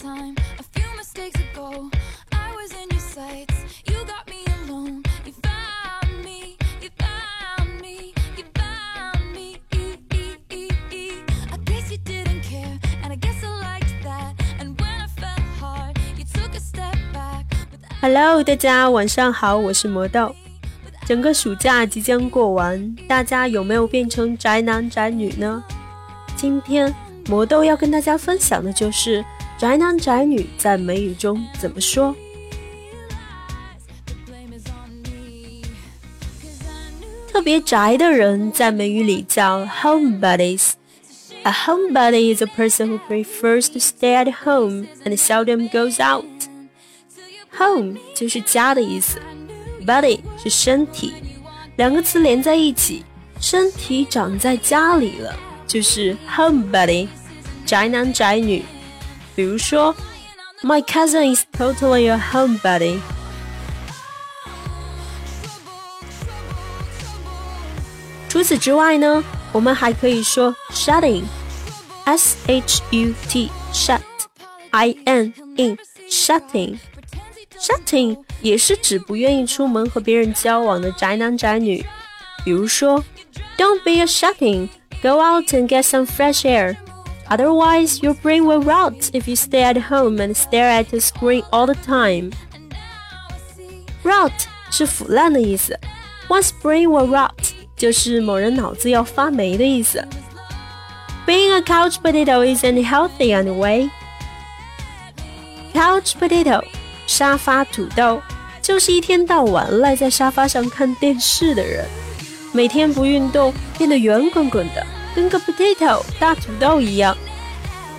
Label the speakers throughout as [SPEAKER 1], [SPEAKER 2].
[SPEAKER 1] time. A few mistakes ago, I was in your sights. You got me alone. You found me. You found me. You found me. I guess you didn't care, and I guess I liked that. And when I fell hard, you took a step back.
[SPEAKER 2] Hello，大家晚上好，我是魔豆。整个暑假即将过完，大家有没有变成宅男宅女呢？今天魔豆要跟大家分享的就是宅男宅女在美语中怎么说。特别宅的人在美语里叫 homebodies。A homebody is a person who prefers to stay at home and seldom goes out. Home 就是家的意思，body 是身体，两个词连在一起，身体长在家里了，就是 homebody，宅男宅女。usual, my cousin is totally a homebody. Shut-in, shut, shut i n in shut-in shut-in 也是指不愿意出门和别人交往的宅男宅女。比如说，Don't be a shut-in, go out and get some fresh air。Otherwise, your brain will rot if you stay at home and stare at the screen all the time. Rot 是腐烂的意思，One's brain will rot 就是某人脑子要发霉的意思。Being a couch potato isn't healthy anyway. Couch potato 沙发土豆就是一天到晚赖在沙发上看电视的人，每天不运动，变得圆滚滚的， think a potato 大土豆一样。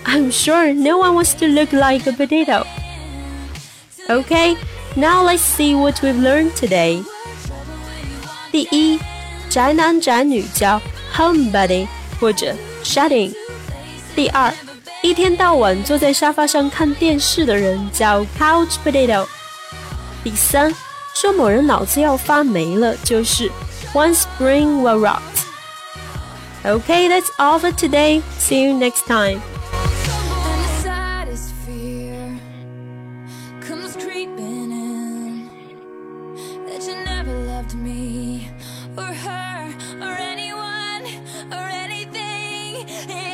[SPEAKER 2] I'm sure no one wants to look like a potato. Okay, now let's see what we've learned today. 第一，宅男宅女叫 homebody 或者 shut-in。第二，一天到晚坐在沙发上看电视的人叫 couch potato。第三，说某人脑子要发霉了就是 one brain will rot。Okay, that's all for today. See you next time. me or her or anyone or anything.